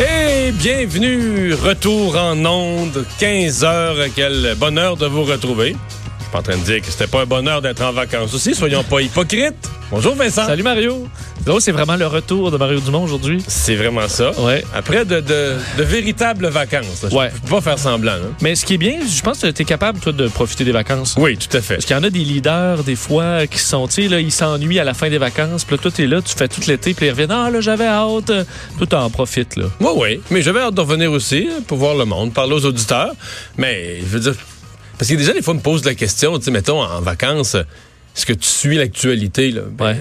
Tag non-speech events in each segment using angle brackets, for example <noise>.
Et bienvenue, retour en onde, 15 heures, quel bonheur de vous retrouver. Je suis pas en train de dire que c'était pas un bonheur d'être en vacances aussi, soyons pas hypocrites. Bonjour Vincent. Salut Mario. Là, c'est vraiment le retour de Mario Dumont aujourd'hui. C'est vraiment ça. Ouais. Après de, de- de véritables vacances. là. Je Ouais. peux pas faire semblant. hein. Mais ce qui est bien, je pense que tu es capable, toi, de profiter des vacances. Oui, tout à fait. Parce qu'il y en a des leaders, des fois, qui sont, tu sais, là, ils s'ennuient à la fin des vacances. Puis là, toi, t'es là, tu fais tout l'été, puis ils reviennent, ah, là, j'avais hâte. Toi, t'en profites, là. Oui, oui. Mais j'avais hâte de revenir aussi hein, pour voir le monde, parler aux auditeurs. Mais je veux dire, parce que déjà, des fois, on me pose la question, tu sais, mettons, en vacances, est-ce que tu suis l'actualité? là? Ben, Ouais.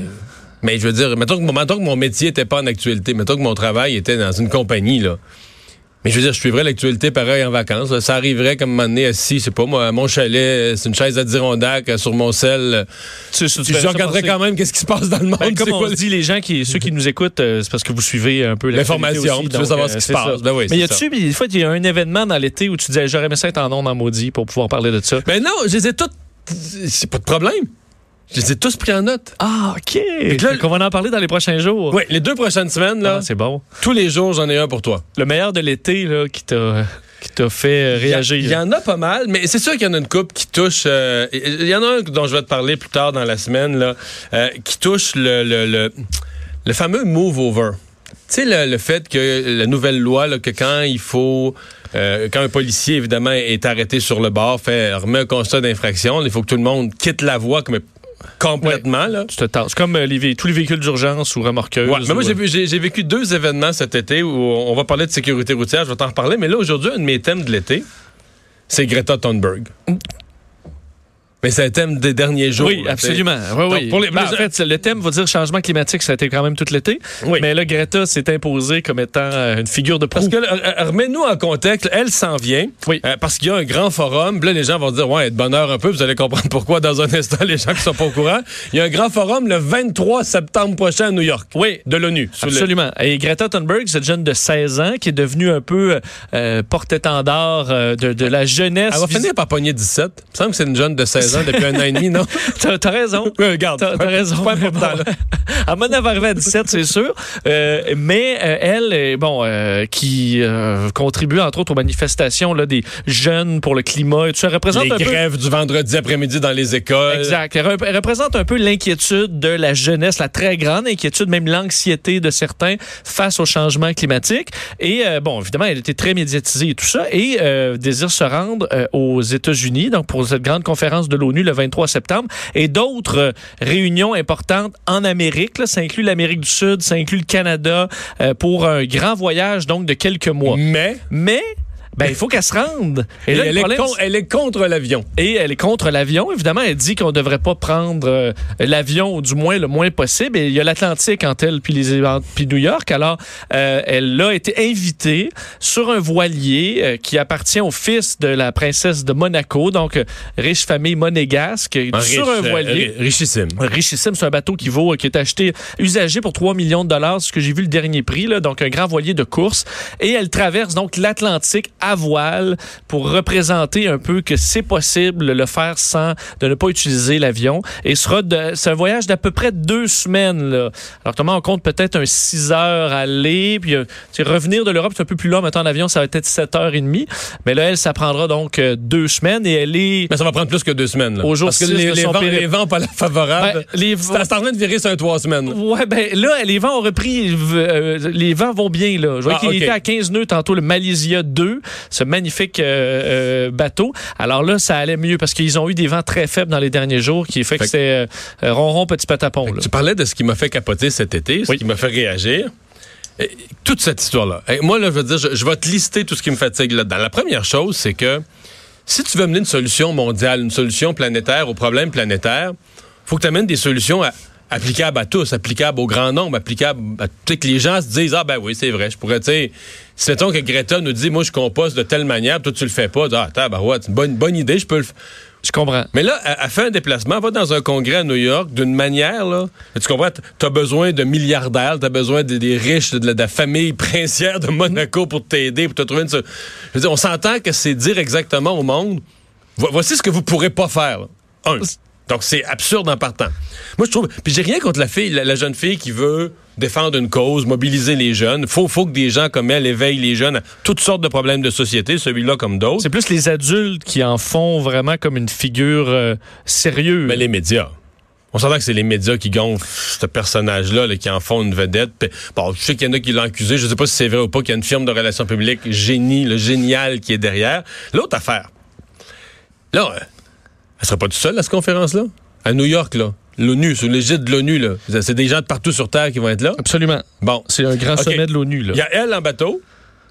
Mais je veux dire, mettons que, mon- mettons que mon métier n'était pas en actualité, mettons que mon travail était dans une compagnie, là. Mais je veux dire, je suivrais l'actualité pareil en vacances. là. Ça arriverait comme un moment donné assis, c'est pas moi, à mon chalet, c'est une chaise à Dirondac euh, sur mon sel. Tu, tu, je regarderais quand même qu'est-ce qui se passe dans le monde. Ben, comme on quoi dit, les gens qui, ceux qui nous écoutent, euh, c'est parce que vous suivez un peu L'information, tu veux savoir euh, ce qui se passe. Ben oui, Mais y a-tu, des fois, il y a un événement dans l'été où tu disais, j'aurais aimé ça être en ondes en maudit pour pouvoir parler de ça? Mais non, je les ai toutes. C'est pas de problème. Je les ai tous pris en note. Ah, OK. là- qu'on va en parler dans les prochains jours. Oui, les deux prochaines semaines, là, Ah, c'est bon. tous les jours, j'en ai un pour toi. Le meilleur de l'été, là, qui t'a, qui t'a fait euh, Il y a- réagir. Il y, en a pas mal, mais c'est sûr qu'il y en a une coupe qui touche. euh, Il y en a un dont je vais te parler plus tard dans la semaine, là, euh, qui touche le, le, le, le fameux move over. Tu sais, le, le fait que la nouvelle loi, là, que quand il faut. euh, quand un policier, évidemment, est arrêté sur le bord, fait, remet un constat d'infraction, il faut que tout le monde quitte la voie comme complètement. Là. Tu te tasses. Comme euh, les tous les véhicules d'urgence ou remorqueuses. Ouais, mais moi, ou, euh, j'ai j'ai vécu deux événements cet été où on va parler de sécurité routière. Je vais t'en reparler. Mais là, aujourd'hui, un de mes thèmes de l'été, c'est Greta Thunberg. Mais c'est un thème des derniers jours. Oui, absolument. Oui, oui. pour les- Ben, en fait, le thème va dire changement climatique, ça a été quand même tout l'été. Oui. Mais là, Greta s'est imposée comme étant euh, une figure de Parce proue. que, là, euh, remets-nous en contexte, elle s'en vient. Oui. Euh, parce qu'il y a un grand forum. Là, les gens vont dire, ouais, de bonheur un peu. Vous allez comprendre <laughs> pourquoi dans un instant, les gens qui sont pas au courant. Il y a un grand forum le 23 septembre prochain à New York. Oui. De l'ONU. Le- Absolument. Et Greta Thunberg, cette jeune de 16 ans qui est devenue un peu euh, porte-étendard euh, de, de la jeunesse. Elle va finir par pogner 17. Il me semble que c'est une jeune de 16 ans depuis un an et demi, non? <laughs> T'as t'as raison. Ouais, regarde. T'as raison. Pas important, là. <laughs> à mon avis, arrivée à 17, c'est sûr. Euh, mais euh, elle, euh, bon, euh, qui contribue entre autres aux manifestations là, des jeunes pour le climat et tout ça, représente Les un peu... grèves du vendredi après-midi dans les écoles. Exact. Elle, elle représente un peu l'inquiétude de la jeunesse, la très grande inquiétude, même l'anxiété de certains face au changement climatique. Et bon, évidemment, elle était très médiatisée et tout ça, et désire se rendre aux États-Unis, donc pour cette grande conférence de l'ONU le 23 septembre, et d'autres euh, réunions importantes en Amérique. Là, ça inclut l'Amérique du Sud, ça inclut le Canada, euh, pour un grand voyage donc de quelques mois. Mais Mais ben, il faut qu'elle se rende. Et là, le elle, est problème, con- elle est contre l'avion. et elle est contre l'avion. Évidemment, elle dit qu'on ne devrait pas prendre euh, l'avion, ou du moins le moins possible. Et il y a l'Atlantique entre elle puis, les, puis New York. Alors, euh, elle a été invitée sur un voilier euh, qui appartient au fils de la princesse de Monaco, donc euh, riche famille monégasque, sur un riche, voilier. euh, richissime. Richissime, c'est un bateau qui vaut, qui est acheté usagé pour 3 millions de dollars, ce que j'ai vu le dernier prix, là, donc un grand voilier de course. Et elle traverse donc l'Atlantique à voile pour représenter un peu que c'est possible de le faire sans de ne pas utiliser l'avion. Et sera c'est un voyage d'à peu près deux semaines. Là. Alors, comment on compte peut-être un 6 heures aller, puis euh, tu sais, revenir de l'Europe, c'est un peu plus long, maintenant en avion, ça va être 7 heures et demie. Mais là, elle, ça prendra donc euh, deux semaines et elle est... Mais ça va prendre plus que deux semaines. Là. Au jour Parce que les, les vents, les vents pas la favorable. Ben, les c'est c'est en train de virer sur un trois semaines. Ouais, ben là, les vents ont repris. euh, les vents vont bien, là. Je vois Ah, qu'il ok. était à 15 nœuds tantôt, le Malaysia 2, ce magnifique euh, euh, bateau. Alors là, ça allait mieux parce qu'ils ont eu des vents très faibles dans les derniers jours qui fait que Fait que- c'est euh, ronron, petit patapon. Tu parlais de ce qui m'a fait capoter cet été, ce Oui. qui m'a fait réagir. Et toute cette histoire-là. Moi, là, je veux dire, je, je vais te lister tout ce qui me fatigue là-dedans. La première chose, c'est que si tu veux mener une solution mondiale, une solution planétaire aux problèmes planétaires, faut que tu amènes des solutions à- applicables à tous, applicables au grand nombre, applicables à que les gens se disent ah ben oui c'est vrai, je pourrais tu sais si mettons que Greta nous dit moi je composte de telle manière, toi tu le fais pas, ah tabarouette, c'est une bonne bonne idée, je peux le f- Je comprends. Mais là, elle, fait un déplacement, va dans un congrès à New York d'une manière, là. Tu comprends? Tu as besoin de milliardaires, tu as besoin des, des riches, de la, de la famille <laughs> princière de Monaco pour t'aider, pour te trouver une. Je veux dire, on s'entend que c'est dire exactement au monde vo- voici ce que vous pourrez pas faire. là. Un. Donc, c'est absurde en partant. Moi, je trouve. Puis, j'ai rien contre la fille, la, la jeune fille qui veut défendre une cause, mobiliser les jeunes. Faut, faut que des gens comme elle éveillent les jeunes à toutes sortes de problèmes de société, celui-là comme d'autres. C'est plus les adultes qui en font vraiment comme une figure euh, sérieuse. Mais les médias. On s'entend que c'est les médias qui gonflent ce personnage-là, là, qui en font une vedette. Puis, bon, je sais qu'il y en a qui l'ont accusé. Je sais pas si c'est vrai ou pas qu'il y a une firme de relations publiques génie, le génial qui est derrière. L'autre affaire. Là, euh, elle sera pas toute seule à cette conférence-là? À New York, là. L'ONU, sous l'égide de l'ONU, là. C'est des gens de partout sur Terre qui vont être là. Absolument. Bon. C'est un grand sommet de l'ONU. là. Il y a elle en bateau.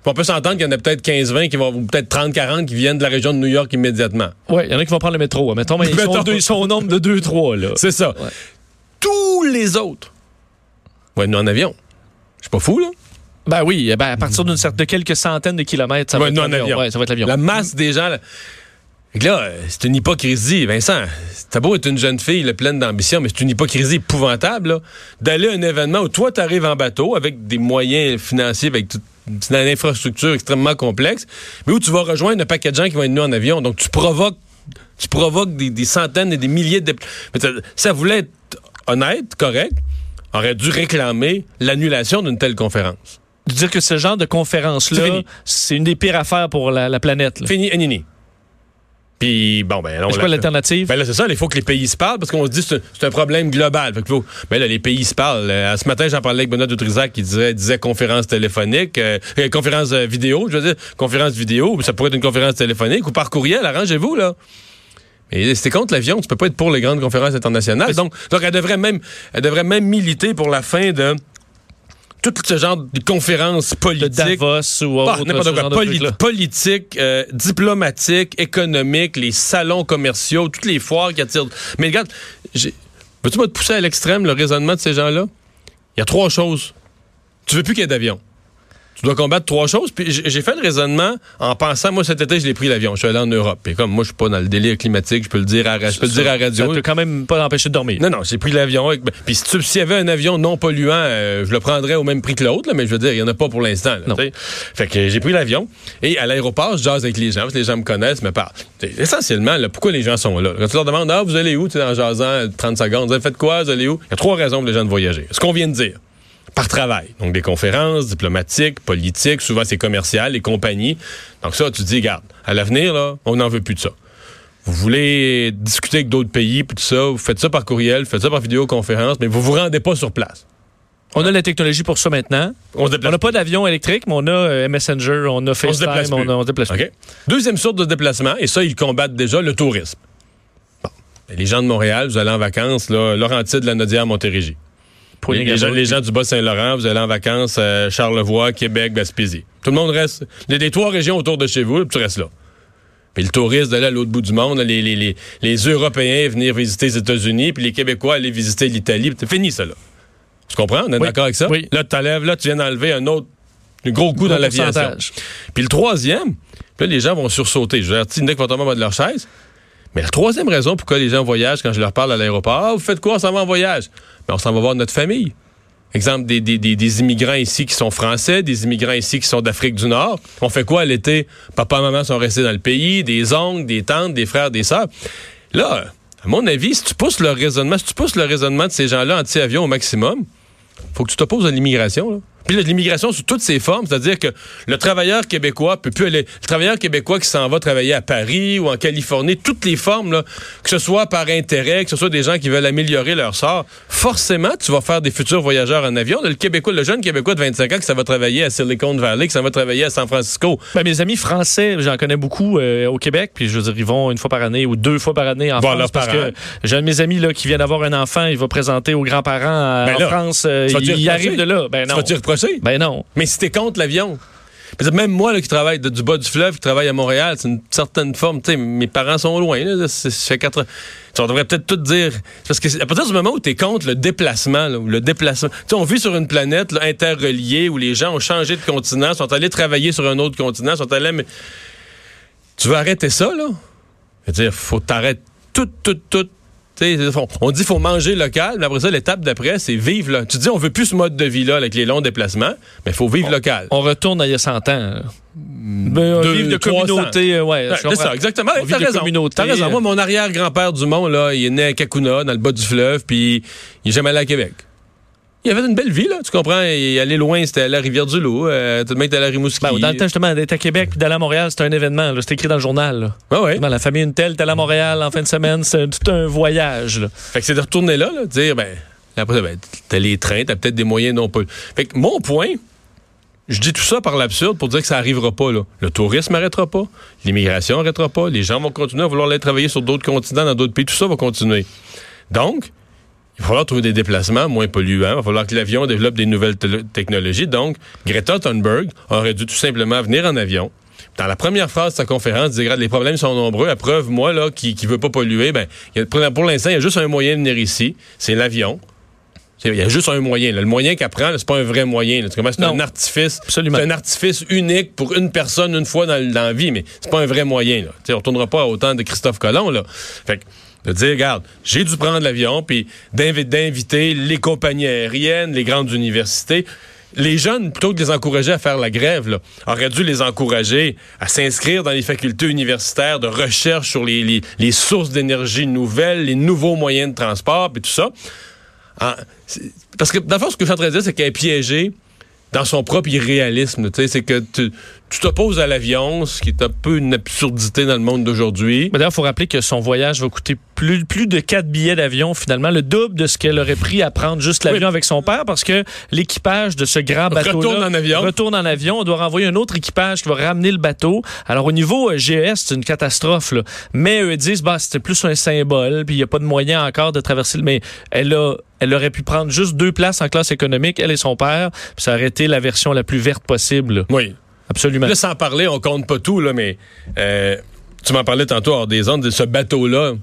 Puis on peut s'entendre qu'il y en a peut-être 15-20 qui vont, ou peut-être 30-40 qui viennent de la région de New York immédiatement. Ouais, il y en a qui vont prendre le métro. Mettons, mais ils, Mettons. sont deux- ils sont au nombre de 2-3. là. C'est ça. Ouais. Tous les autres vont être venus en avion. Je suis pas fou, là. Ben oui, ben à partir d'une certaine de quelques centaines de kilomètres, ça va être nous, l'avion. avion. Ouais, ça va être l'avion. La masse des gens. Là, Fait que là, euh, c'est une hypocrisie. Vincent, t'as beau être une jeune fille là, pleine d'ambition, mais c'est une hypocrisie épouvantable là, d'aller à un événement où toi, t'arrives en bateau avec des moyens financiers, avec toute une infrastructure extrêmement complexe, mais où tu vas rejoindre un paquet de gens qui vont être venus en avion. Donc, tu provoques, tu provoques des, des centaines et des milliers de... Mais ça voulait être honnête, correct, aurait dû réclamer l'annulation d'une telle conférence. De dire que ce genre de conférence-là, c'est une des pires affaires pour la, la planète. là. Fini, Anini. Puis, bon, ben... C'est quoi l'a- l'alternative? Ben là, c'est ça, il faut que les pays se parlent parce qu'on se dit que c'est un- problème global. Fait que faut, ben là, les pays se parlent. Euh, ce matin, j'en parlais avec Benoît Dutrisac qui disait, disait conférence téléphonique, euh, euh, conférence euh, vidéo, je veux dire, conférence vidéo, ça pourrait être une conférence téléphonique ou par courriel, arrangez-vous, là. Mais si t'es contre l'avion, tu peux pas être pour les grandes conférences internationales. Donc, donc elle devrait même, elle devrait même militer pour la fin de tout ce genre de conférences de politiques. Davos ou Ah, autre. n'importe ce quoi. genre de Poli- truc-là. politique, euh, diplomatique, économique, les salons commerciaux, toutes les foires qui attirent. Mais regarde, veux-tu me pousser à l'extrême le raisonnement de ces gens-là? Il y a trois choses. Tu veux plus qu'il y ait d'avion. Tu dois combattre trois choses. Puis j'ai fait le raisonnement en pensant, moi cet été, je l'ai pris l'avion. Je suis allé en Europe. Et comme moi, je suis pas dans le délire climatique, je peux le dire à, je peux le dire à la Ça radio. peut quand même pas l'empêcher de dormir. Non, non, j'ai pris l'avion. avec- Puis si tu- s'il y avait un avion non polluant, euh, je le prendrais au même prix que l'autre, mais je veux dire, il n'y en a pas pour l'instant. Fait que j'ai pris l'avion. Et à l'aéroport, je jase avec les gens, parce que les gens me connaissent, me parlent. Essentiellement, là, pourquoi les gens sont là? Quand tu leur demandes, ah, vous allez où, tu sais, en jasant 30 secondes, vous avez fait quoi, vous allez où? Il y a trois raisons pour les gens de voyager. Ce qu'on vient de dire. Par travail. Donc, des conférences diplomatiques, politiques, souvent c'est commercial, les compagnies. Donc, ça, tu te dis, regarde, à l'avenir, là, on n'en veut plus de ça. Vous voulez discuter avec d'autres pays, puis tout ça, vous faites ça par courriel, vous faites ça par vidéoconférence, mais vous vous rendez pas sur place. On a la technologie pour ça maintenant. On se On n'a pas d'avion électrique, mais on a euh, Messenger, on a on se déplace FaceTime, on, a- on se déplace plus. OK? Deuxième sorte de déplacement, et ça, ils combattent déjà le tourisme. Bon. Les gens de Montréal, vous allez en vacances, là, Laurentide, la Nodière, Montérégie. Pour Les, gens, gagner. les gens du Bas-Saint-Laurent, vous allez en vacances à Charlevoix, Québec, Gaspésie. Tout le monde reste. Les, les trois régions autour de chez vous, puis tu restes là. Puis le touriste d'aller à l'autre bout du monde, les, les, les, les Européens venir visiter les États-Unis, puis les Québécois aller visiter l'Italie. puis C'est fini, ça, là. Tu comprends? On est Oui. d'accord avec ça? Oui. Là, tu là, tu viens d'enlever un autre un gros coup dans l'aviation. Puis le troisième, puis là, les gens vont sursauter. Je leur dis, tomber en bas de leur chaise. Mais la troisième raison pourquoi les gens voyagent quand je leur parle à l'aéroport, ah, vous faites quoi? S'en va en voyage? Mais on s'en va voir notre famille. Exemple, des immigrants ici qui sont français, des immigrants ici qui sont d'Afrique du Nord. On fait quoi à l'été? Papa et maman sont restés dans le pays, des oncles, des tantes, des frères, des sœurs. Là, à mon avis, si tu pousses le raisonnement, si tu pousses le raisonnement de ces gens-là anti-avion au maximum, faut que tu t'opposes à l'immigration. Là. Puis là, l'immigration sous toutes ses formes, c'est-à-dire que le travailleur québécois peut plus aller. Le travailleur québécois qui s'en va travailler à Paris ou en Californie, toutes les formes, là, que ce soit par intérêt, que ce soit des gens qui veulent améliorer leur sort, forcément, tu vas faire des futurs voyageurs en avion. Le Québécois, le jeune Québécois de 25 ans qui s'en va travailler à Silicon Valley, qui s'en va travailler à San Francisco. Ben, mes amis français, j'en connais beaucoup euh, au Québec, puis je veux dire, ils vont une fois par année ou deux fois par année en France. parce parents. que j'ai un de mes amis là, qui vient d'avoir un enfant, il va présenter aux grands-parents euh, Ben en là, France. euh, il, arrive de là. Ben Tu non. Ben non. Mais si t'es contre l'avion. Même moi, là, qui travaille de- du bas du fleuve, qui travaille à Montréal, c'est une certaine forme. Mes parents sont loin. Là, ça fait quatre ans. On devrait peut-être tout dire. Parce que à partir du moment où tu es contre le déplacement, là, le déplacement. On vit sur une planète là, interreliée où les gens ont changé de continent, sont allés travailler sur un autre continent, sont allés. Mais... Tu veux arrêter ça, là? Je veux dire, faut t'arrêter tout, tout, tout. On- on dit qu'il faut manger local, mais après ça, l'étape d'après, c'est vivre là. Tu dis, on veut plus ce mode de vie-là avec les longs déplacements, mais il faut vivre local. On retourne à il y a 100 ans. Ben, un Deux, livre de 300. communauté, euh, ouais. C'est ça, exactement. T'as de raison. communauté. T'as raison. Moi, mon arrière-grand-père du monde, là, il est né à Kakuna, dans le bas du fleuve, puis il est jamais allé à Québec. Il avait une belle vie, là, tu comprends? Il allait loin, c'était à la Rivière-du-Loup, euh, tout le monde était à la Rimouski. Ben, dans le temps, justement, d'être à Québec puis d'aller à Montréal, c'était un événement. C'était écrit dans le journal. là. Ouais, ouais. La famille une telle, t'es à Montréal en fin de semaine. C'est tout un voyage. là. Fait que c'est de retourner là, là, de dire, ben, après, ben, t'as les trains, t'as peut-être des moyens non pas. Fait que mon point, je dis tout ça par l'absurde pour dire que ça arrivera pas, là. Le tourisme n'arrêtera pas, l'immigration n'arrêtera pas, les gens vont continuer à vouloir aller travailler sur d'autres continents, dans d'autres pays, tout ça va continuer. Donc, il va falloir trouver des déplacements moins polluants. Il va falloir que l'avion développe des nouvelles te- technologies. Donc, Greta Thunberg aurait dû tout simplement venir en avion. Dans la première phrase de sa conférence, il disait, Regarde, les problèmes sont nombreux. À preuve, moi, là, qui ne veut pas polluer, ben, y a- pour l'instant, il y a juste un moyen de venir ici. C'est l'avion. Il y a juste un moyen. là. Le moyen qu'elle prend, c'est pas un vrai moyen. C'est un artifice. Absolument. Un artifice unique pour une personne une fois dans, dans la vie, mais c'est pas un vrai moyen. Là. On retournera pas au temps de Christophe Colomb. Là. Fait que, de dire, regarde, j'ai dû prendre l'avion, puis d'invi- d'inviter les compagnies aériennes, les grandes universités. Les jeunes, plutôt que de les encourager à faire la grève, auraient dû les encourager à s'inscrire dans les facultés universitaires de recherche sur les, sources d'énergie nouvelles, les nouveaux moyens de transport, puis tout ça. C'est- parce que, fond, ce que je suis en train de dire, c'est qu'elle est piégée dans son propre irréalisme. C'est que tu tu t'opposes à l'avion, ce qui est un peu une absurdité dans le monde d'aujourd'hui. Mais D'ailleurs, il faut rappeler que son voyage va coûter plus, plus de 4 billets d'avion, finalement, le double de ce qu'elle aurait pris à prendre juste l'avion Oui. avec son père, parce que l'équipage de ce grand bateau Retourne en avion. retourne en avion. On doit renvoyer un autre équipage qui va ramener le bateau. Alors, au niveau euh, GES, c'est une catastrophe. là. Mais eux disent, bah, c'était plus un symbole, puis il n'y a pas de moyen encore de traverser le... Mais elle a... Elle aurait pu prendre juste deux places en classe économique, elle et son père, puis ça aurait été la version la plus verte possible. Oui. Absolument. Là, sans parler, on compte pas tout, là, mais euh, tu m'en parlais tantôt hors des ondes de ce bateau-là.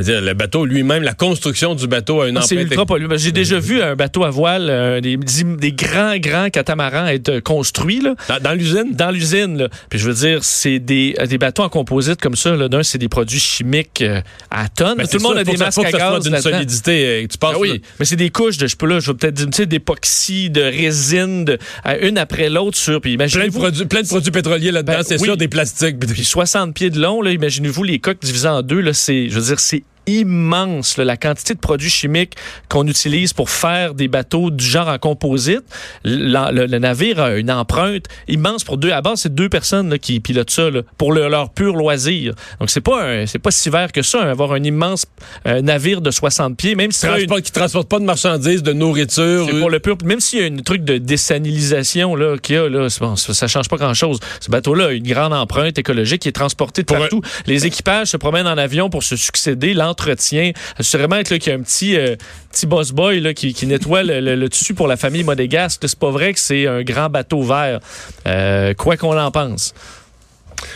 Dire, le bateau lui-même, la construction du bateau a une Ah, C'est ultra polluant. J'ai déjà vu un bateau à voile, euh, des, des grands, grands catamarans être euh, construits là, Dans, l'usine? dans l'usine. Puis je veux dire, c'est des, euh, des bateaux en composite comme ça. D'un, c'est des produits chimiques euh, à tonnes. Ben, Tout le monde a des masques à gaz d'une solidité. euh, tu passes, Ah oui, là. mais c'est des couches de, je peux là, je vais peut-être dire, tu sais, d'époxy, de résine, de, une après l'autre sur. Puis Plein de, plein de produits pétroliers là-dedans, Ben, c'est oui. sûr, des plastiques. puis des- puis 60 pieds de long, là, imaginez-vous les coques divisées en deux, là, c'est, je veux dire, c'est immense là, la quantité de produits chimiques qu'on utilise pour faire des bateaux du genre en composite. Le, le navire a une empreinte immense pour deux. À base, c'est deux personnes là, qui pilotent ça là, pour le- leur pur loisir. Donc c'est pas c'est pas si vert que ça, hein, avoir un immense euh, navire de 60 pieds, même si pas une- Transport- qui ne transportent pas de marchandises, de nourriture. c'est pour le pur. Même s'il y a un truc de désanilisation là, qu'il y a, là, bon, ça, ça change pas grand-chose. Ce bateau-là a une grande empreinte écologique qui est transporté de Pour partout. Les équipages se promènent en avion pour se succéder, l'entretien. Là, qu'il y a un petit, euh, petit boss boy là, qui, nettoie le, dessus pour la famille monégasque. C'est pas vrai que c'est un grand bateau vert, euh, quoi qu'on en pense.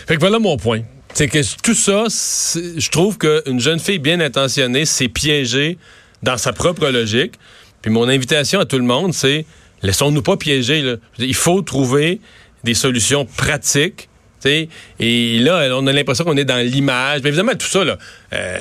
Fait que voilà mon point. C'est que tout ça, je trouve qu'une jeune fille bien intentionnée s'est piégée dans sa propre logique. Puis mon invitation à tout le monde, c'est laissons-nous pas piéger. Il faut trouver des solutions pratiques. Et là, on a l'impression qu'on est dans l'image. Mais évidemment, tout ça, là, euh,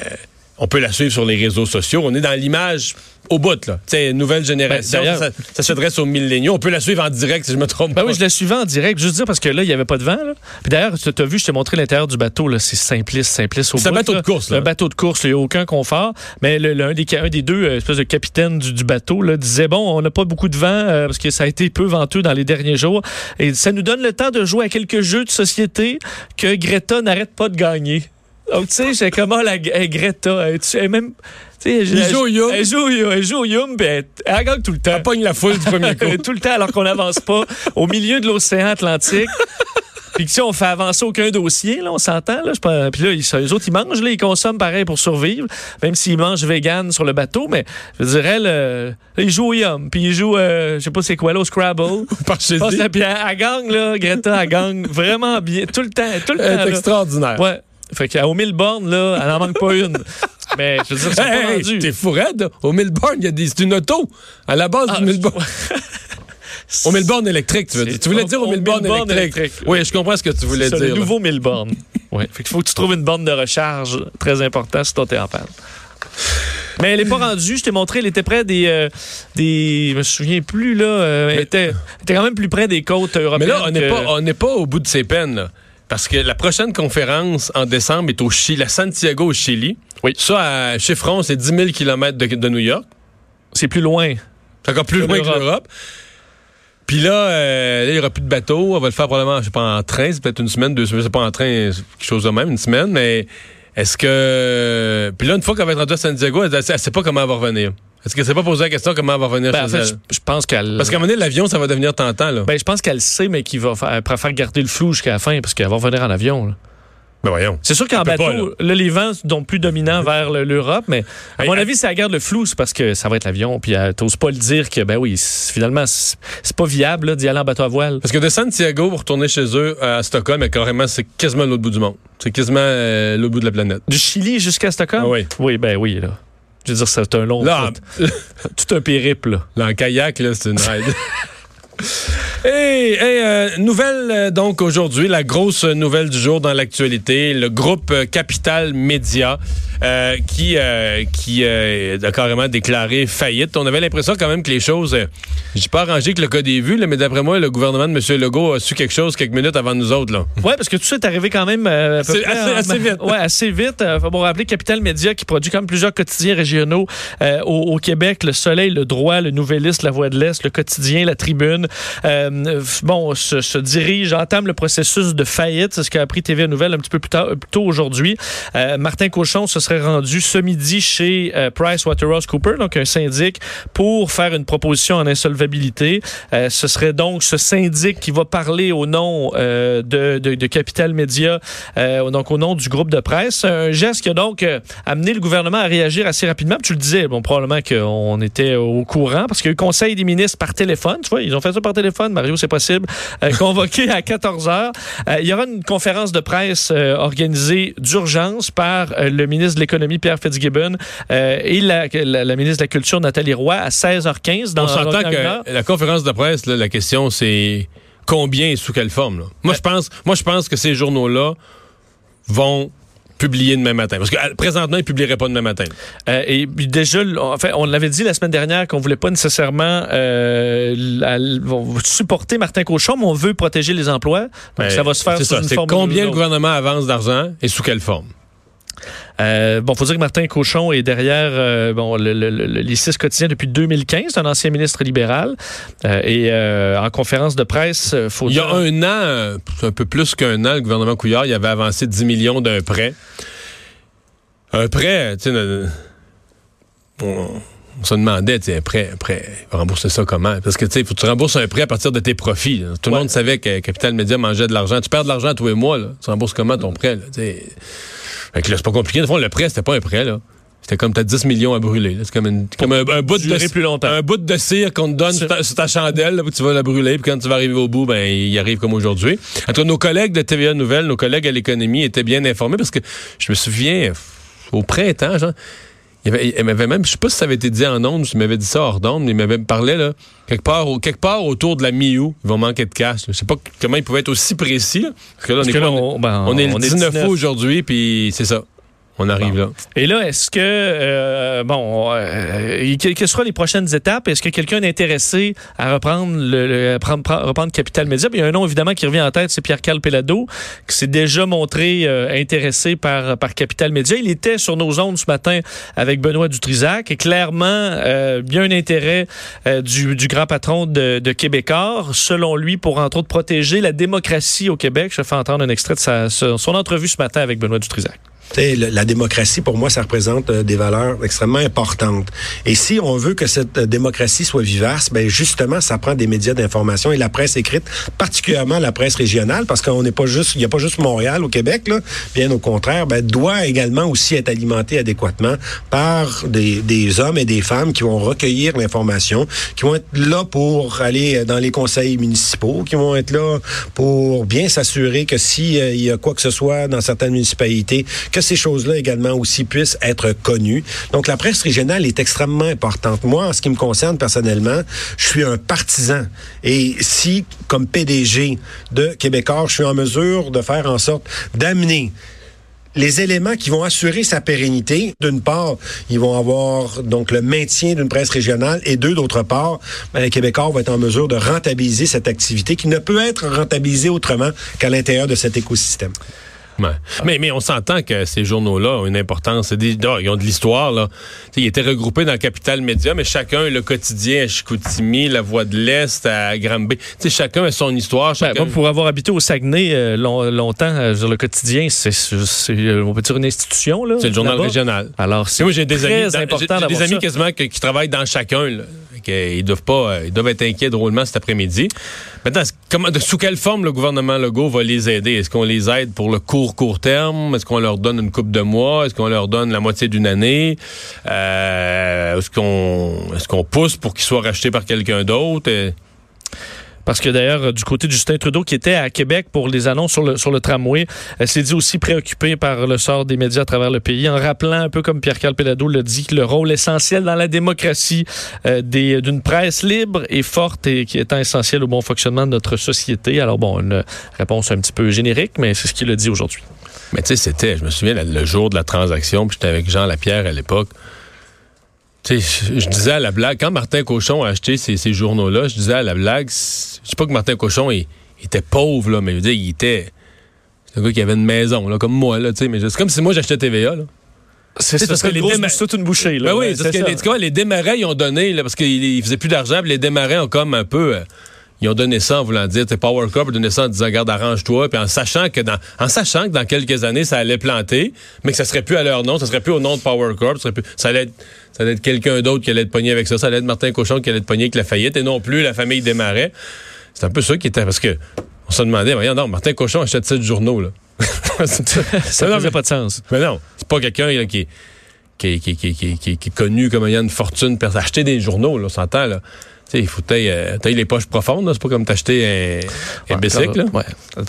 on peut la suivre sur les réseaux sociaux. On est dans l'image au bout. Là. Tu sais, nouvelle génération, Ben, d'ailleurs- ça, ça s'adresse aux milléniaux. On peut la suivre en direct, si je me trompe Ben pas. oui, je la suivais en direct, juste dire parce que là, il n'y avait pas de vent. Là. Puis d'ailleurs, tu as vu, je t'ai montré l'intérieur du bateau. là, C'est simpliste, simpliste au C'est un bateau là. de course, là. Un bateau de course, il n'y a aucun confort. Mais le, le- un, des, un des deux euh, espèces de capitaines du, du bateau là, disait bon, on n'a pas beaucoup de vent euh, parce que ça a été peu venteux dans les derniers jours. Et ça nous donne le temps de jouer à quelques jeux de société que Greta n'arrête pas de gagner. Donc, tu sais, j'ai comment la hey, Greta, elle, tu- elle même. tu sais, Il elle- joue au yum. Elle joue elle joue au yum, puis elle, elle gagne tout le temps. Elle pogne la foule du premier coup. tout le temps alors qu'on n'avance pas au milieu de l'océan Atlantique. Puis que si on fait avancer aucun dossier, là, on s'entend. Là, je puis là, ils, les autres, ils mangent, là, ils consomment pareil pour survivre, même s'ils mangent vegan sur le bateau. Mais je dirais, là, ils jouent au yum, puis ils jouent, euh, je sais pas c'est quoi là, au Scrabble. <laughs> Par chez Passe la pierre. Elle gagne, là, Greta, elle gagne vraiment bien. Tout le temps, tout le temps. Elle extraordinaire. Ouais. Fait qu'au mille bornes, là, elle n'en manque pas une. Mais je veux dire, c'est Hey, hey, rendu. t'es fou raide. Au Milburn, il y a des, c'est une auto. À la base Ah, du Milburn. Au <laughs> Milburn électrique, tu veux C'est- dire. Tu voulais dire au au Milburn Milburn électrique. électrique. Oui, je comprends ce que tu voulais C'est dire. le là. nouveau mille bornes. <laughs> Oui. Fait qu'il faut que tu trouves une borne de recharge très importante si toi t'es en panne. Mais elle n'est pas rendue. Je t'ai montré, elle était près des, euh, des. Je me souviens plus, là. euh, elle, était, elle était quand même plus près des côtes Mais européennes. là, on n'est que- pas, on n'est pas au bout de ses peines, là. Parce que la prochaine conférence en décembre est au Chili, à Santiago, au Chili. Oui. Ça, à chiffron, c'est 10 000 km de, de New York. C'est plus loin. C'est encore plus loin que l'Europe. Puis là, euh, là, il n'y aura plus de bateau. On va le faire probablement, je sais pas, en train. C'est peut-être une semaine, deux semaines. C'est pas en train, c'est quelque chose de même, une semaine. Mais est-ce que... Puis là, une fois qu'elle va être rendue à Santiago, elle, elle sait pas comment elle va revenir. Est-ce qu'elle s'est pas posé la question comment elle va revenir Ben, en fait, elle? je, je pense qu'elle. Parce qu'à un moment donné, l'avion, ça va devenir tentant, là. Ben, je pense qu'elle sait, mais qu'il va faire, elle préfère garder le flou jusqu'à la fin parce qu'elle va revenir en avion. là. Ben voyons. C'est sûr qu'en bateau, pas, là. les vents sont plus dominants <laughs> vers le- l'Europe, mais à Hey, mon hey. avis, elle garde le flou, c'est parce que ça va être l'avion, puis elle t'ose pas le dire que, ben oui, finalement, c'est pas viable d'y aller en bateau à voile. Parce que de Santiago, pour retourner chez eux à Stockholm, mais carrément, c'est quasiment l'autre bout du monde. C'est quasiment euh, l'autre bout de la planète. Du Chili jusqu'à Stockholm? Ah oui. Oui, ben oui, là. Je veux dire, c'est un long Là. <laughs> Tout un périple, là. Là, en kayak, là, c'est une <laughs> ride. Et, nouvelle, euh, donc, aujourd'hui, la grosse nouvelle du jour dans l'actualité, le groupe euh, Capital Média euh, qui, euh, qui euh, a carrément déclaré faillite. On avait l'impression quand même que les choses, euh, j'ai pas arrangé que le cas des vues, là, mais d'après moi, le gouvernement de M. Legault a su quelque chose quelques minutes avant nous autres. Là. Oui, parce que tout ça est arrivé quand même euh, à peu Assez- près assez- vite. Ouais, assez vite. Euh, faut bon rappeler Capital Média qui produit comme plusieurs quotidiens régionaux euh, au, au Québec, Le Soleil, Le Droit, Le Nouvelliste, La Voix de l'Est, Le Quotidien, La Tribune. Euh, bon, se, se dirige, entame le processus de faillite. C'est ce qu'a appris TVA Nouvelle un petit peu plus, plus tôt aujourd'hui. Euh, Martin Cochon se serait rendu ce midi chez euh, PricewaterhouseCoopers, donc un syndic, pour faire une proposition en insolvabilité. Euh, ce serait donc ce syndic qui va parler au nom euh, de, Capital Média, euh, donc au nom du groupe de presse. Un geste qui a donc euh, amené le gouvernement à réagir assez rapidement. Tu le disais, bon, probablement qu'on était au courant parce qu'il y a eu conseil des ministres par téléphone. Tu vois, ils ont fait ça par téléphone. Mario, c'est possible. Euh, <laughs> convoqué à 14 heures. Euh, il y aura une conférence de presse euh, organisée d'urgence par le ministre de l'Économie, Pierre Fitzgibbon, et la, la- la ministre de la Culture, Nathalie Roy, à 16h15. Dans On s'entend que la conférence de presse, là, la question, c'est combien et sous quelle forme. là. Moi, je pense, moi, je pense que ces journaux-là vont publier demain matin. Parce que euh, présentement, ils ne publieraient pas demain matin. Euh, et puis déjà, l- en fait, on l'avait dit la semaine dernière qu'on voulait pas nécessairement euh, la- supporter Martin Cochon, mais on veut protéger les emplois. Donc Ben, ça va se faire C'est sous ça. une forme combien le gouvernement avance d'argent et sous quelle forme? Euh, bon, faut dire que Martin Cochon est derrière euh, bon, le, le- le- les six quotidiens depuis 2015. C'est un ancien ministre libéral. Euh, et euh, en conférence de presse, faut Il y a dire- un an, un peu plus qu'un an, le gouvernement Couillard, il avait avancé 10 millions d'un prêt. Un prêt, tu sais, le- on, se demandait, tu sais, un prêt, un prêt, il va rembourser ça comment? Parce que, tu sais, faut que tu rembourses un prêt à partir de tes profits. là. Tout le monde savait que Capital Média mangeait de l'argent. Tu perds de l'argent tous les mois, là. Tu rembourses comment ton prêt, là? Fait que là, c'est pas compliqué. Au fond, le prêt, c'était pas un prêt, là. C'était comme t'as 10 millions à brûler. C'est comme, une- comme un, un bout de plus longtemps. un bout de cire qu'on te donne sur ta, sur ta chandelle, là, puis tu vas la brûler, puis quand tu vas arriver au bout, ben il arrive comme aujourd'hui. En tout cas, nos collègues de TVA Nouvelles, nos collègues à l'économie étaient bien informés parce que je me souviens, au printemps, genre, il, avait, il m'avait même, je sais pas si ça avait été dit en ondes, je m'avais dit ça hors d'ondes, mais il m'avait parlé, là, quelque part, quelque part autour de la mi-août, ils vont manquer de cash. Je sais pas comment ils pouvaient être aussi précis, là. Parce que là, on est, là, ben, on est le on 19 août aujourd'hui, puis c'est ça. On arrive là. Et là, est-ce que, euh, bon, euh, quelles seront les prochaines étapes? Est-ce que quelqu'un est intéressé à reprendre le, le- prendre- prendre- reprendre Capital Média? Il y a un nom, évidemment, qui revient en tête, c'est Pierre-Carl Pelado, qui s'est déjà montré euh, intéressé par, par Capital Média. Il était sur nos ondes ce matin avec Benoît Dutrisac et clairement, euh, il y a un intérêt euh, du, du grand patron de, de Québécois, selon lui, pour entre autres protéger la démocratie au Québec. Je fais entendre un extrait de sa, son entrevue ce matin avec Benoît Dutrisac. Tu sais, le- la démocratie, pour moi, ça représente euh, des valeurs extrêmement importantes. Et si on veut que cette euh, démocratie soit vivace, ben justement, ça prend des médias d'information et la presse écrite, particulièrement la presse régionale, parce qu'on n'est pas juste, il n'y a pas juste Montréal au Québec, là, bien au contraire, ben, doit également aussi être alimentée adéquatement par des, des hommes et des femmes qui vont recueillir l'information, qui vont être là pour aller dans les conseils municipaux, qui vont être là pour bien s'assurer que si euh, y a quoi que ce soit dans certaines municipalités, ces choses-là également aussi puissent être connues. Donc, la presse régionale est extrêmement importante. Moi, en ce qui me concerne personnellement, je suis un partisan. Et si, comme PDG de Québécois, je suis en mesure de faire en sorte d'amener les éléments qui vont assurer sa pérennité. D'une part, ils vont avoir donc le maintien d'une presse régionale et deux, d'autre part, ben, Québécois va être en mesure de rentabiliser cette activité qui ne peut être rentabilisée autrement qu'à l'intérieur de cet écosystème. Ouais. Mais, mais on s'entend que ces journaux-là ont une importance. Des, oh, ils ont de l'histoire. là. T'sais, ils étaient regroupés dans le Capital Média, mais chacun, le quotidien à Chicoutimi, la Voix de l'Est, à Granby. T'sais, chacun a son histoire. Ben, moi, pour avoir habité au Saguenay euh, long- longtemps, euh, sur le quotidien, c'est, c'est, euh, on peut dire une institution. Là, c'est le journal régional. Alors, c'est moi, j'ai des très amis, dans- important j'ai des amis ça. quasiment que- qui travaillent dans chacun. Là. Ils doivent pas, euh, ils doivent être inquiets drôlement cet après-midi. Maintenant, sous quelle forme le gouvernement Legault va les aider? Est-ce qu'on les aide pour le court court terme? Est-ce qu'on leur donne une coupe de mois? Est-ce qu'on leur donne la moitié d'une année? Euh, Est-ce qu'on, est-ce qu'on pousse pour qu'ils soient rachetés par quelqu'un d'autre? Euh, Parce que d'ailleurs, euh, du côté de Justin Trudeau, qui était à Québec pour les annonces sur le, sur le tramway, euh, s'est dit aussi préoccupé par le sort des médias à travers le pays, en rappelant, un peu comme Pierre-Carl Pelado l'a dit, le rôle essentiel dans la démocratie euh, d'une presse libre et forte et qui étant essentiel au bon fonctionnement de notre société. Alors bon, une réponse un petit peu générique, mais c'est ce qu'il a dit aujourd'hui. Mais tu sais, c'était, je me souviens, le, le jour de la transaction, puis j'étais avec Jean Lapierre à l'époque. Je, disais à la blague, quand Martin Cochon a acheté ces, ces journaux-là, je disais à la blague, c'est- je sais pas que Martin Cochon il, il était pauvre, là, mais je veux dire, il était. C'est un gars qui avait une maison, là, comme moi, là, tu sais, mais c'est comme si moi j'achetais TVA, là. C'est parce que les déma- toute une bouchée. Là. Ben oui, c'est parce c'est que ça. les, tu vois, les démarrais, ils ont donné, là, parce qu'ils ils faisaient plus d'argent, puis les démarrais ont comme un peu. euh, ils ont donné ça en voulant dire, t'es Power Corp, a donné ça en disant, regarde, arrange-toi, puis en sachant que dans, en sachant que dans quelques années, ça allait planter, mais que ça serait plus à leur nom, ça serait plus au nom de Power Corp, ça, serait plus, ça allait être, ça allait être quelqu'un d'autre qui allait être pogné avec ça, ça allait être Martin Cochon qui allait être pogné avec la faillite, et non plus la famille Desmarais. C'est un peu ça qui était, parce que on se demandait, voyons, non, Martin Cochon achète sept journaux, là. <laughs> Ça <laughs> mais- pas de sens. mais non, c'est pas quelqu'un qui, est- qui, est- qui, qui, est- connu comme ayant une fortune. Acheter des journaux, là, on s'entend, là. Tu il faut que t'ailles, euh, les poches profondes. C'est pas comme t'acheter un, un bicycle. Ouais.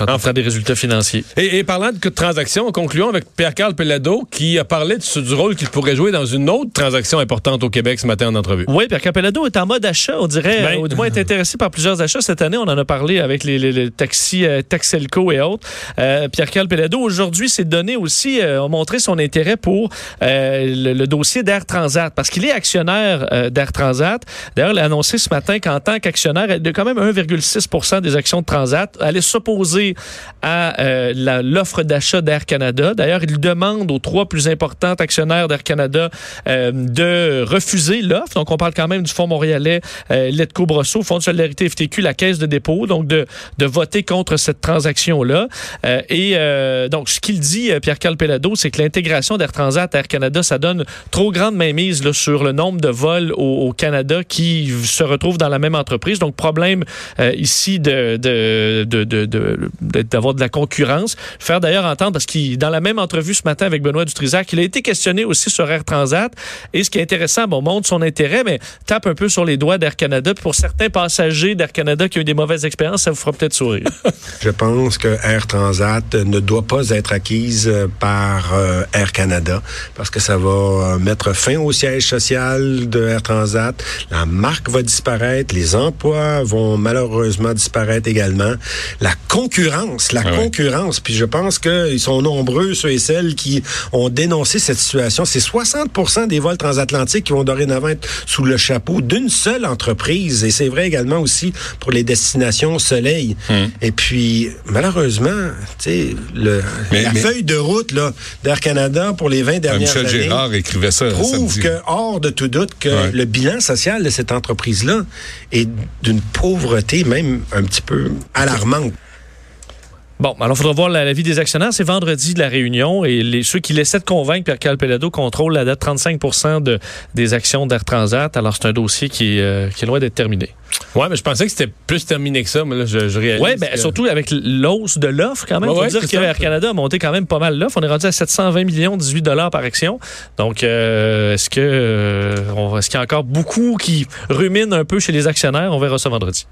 En fait, des résultats financiers. Et, et parlant de transaction, concluons avec Pierre-Carl Pelado qui a parlé de- du rôle qu'il pourrait jouer dans une autre transaction importante au Québec ce matin en entrevue. Oui, Pierre Capellado est en mode achat, on dirait, Ben. euh, ou du moins est intéressé par plusieurs achats. Cette année, on en a parlé avec les, les- les taxis euh, Taxelco et autres. Euh, Pierre Calpelado, aujourd'hui, s'est donné aussi, euh, a montré son intérêt pour le, le dossier d'Air Transat, parce qu'il est actionnaire d'Air Transat. D'ailleurs, il a annoncé ce matin qu'en tant qu'actionnaire, de quand même 1,6 des actions de Transat allait s'opposer à euh, l'offre d'achat d'Air Canada. D'ailleurs, il demande aux trois plus importants actionnaires d'Air Canada euh, de refuser l'offre. Donc, on parle quand même du Fonds montréalais euh, Letco Brosso, Fonds de solidarité FTQ, la Caisse de dépôt, donc de, de voter contre cette transaction-là. Euh, et donc, ce qu'il dit, euh, Pierre Calpelado, c'est que l'intégration d'Air Transat à Air Canada, ça donne trop grande mainmise là, sur le nombre de vols au, au Canada qui se retrouvent dans la même entreprise. Donc, problème euh, ici de, de, de, de- de- de- d'avoir de la concurrence. Faire d'ailleurs entendre, parce qu'il, dans la même entrevue ce matin avec Benoît Dutrisac, il a été questionné aussi sur Air Transat. Et ce qui est intéressant, bon, montre son intérêt, mais tape un peu sur les doigts d'Air Canada. Puis pour certains passagers d'Air Canada qui ont eu des mauvaises expériences, ça vous fera peut-être sourire. <laughs> Je pense que Air Transat ne doit pas être acquise euh, par euh, Air Canada parce que ça va mettre fin au siège social de Air Transat. La marque va disparaître, les emplois vont malheureusement disparaître également. La concurrence, la Ah ouais. concurrence, puis je pense qu'ils sont nombreux ceux et celles qui ont dénoncé cette situation. C'est 60 des vols transatlantiques qui vont dorénavant être sous le chapeau d'une seule entreprise et c'est vrai également aussi pour les destinations soleil. Et puis malheureusement, tu sais, la mais- feuille de route d'Air Canada pour les 20 Ah, dernières Michel années Gérard écrivait ça prouve samedi. que hors de tout doute que Ouais. le bilan social de cette entreprise est d'une pauvreté même un petit peu alarmante. Bon, alors il faudra voir la- l'avis des actionnaires. C'est vendredi de la réunion et les, ceux qui laissaient de convaincre Pierre Calpelado contrôlent la date 35 de, des actions d'Air Transat. Alors c'est un dossier qui est, euh, qui est loin d'être terminé. Ouais, mais je pensais que c'était plus terminé que ça, mais là, je, je réalise. Oui, ben, que- surtout avec l'hausse de l'offre quand même. Ouais, Il faut ouais, dire c'est que ça. Air Canada a monté quand même pas mal l'offre. On est rendu à 720 millions, 18 dollars par action. Donc, euh, est-ce que euh, est-ce qu'il y a encore beaucoup qui ruminent un peu chez les actionnaires? On verra ça vendredi.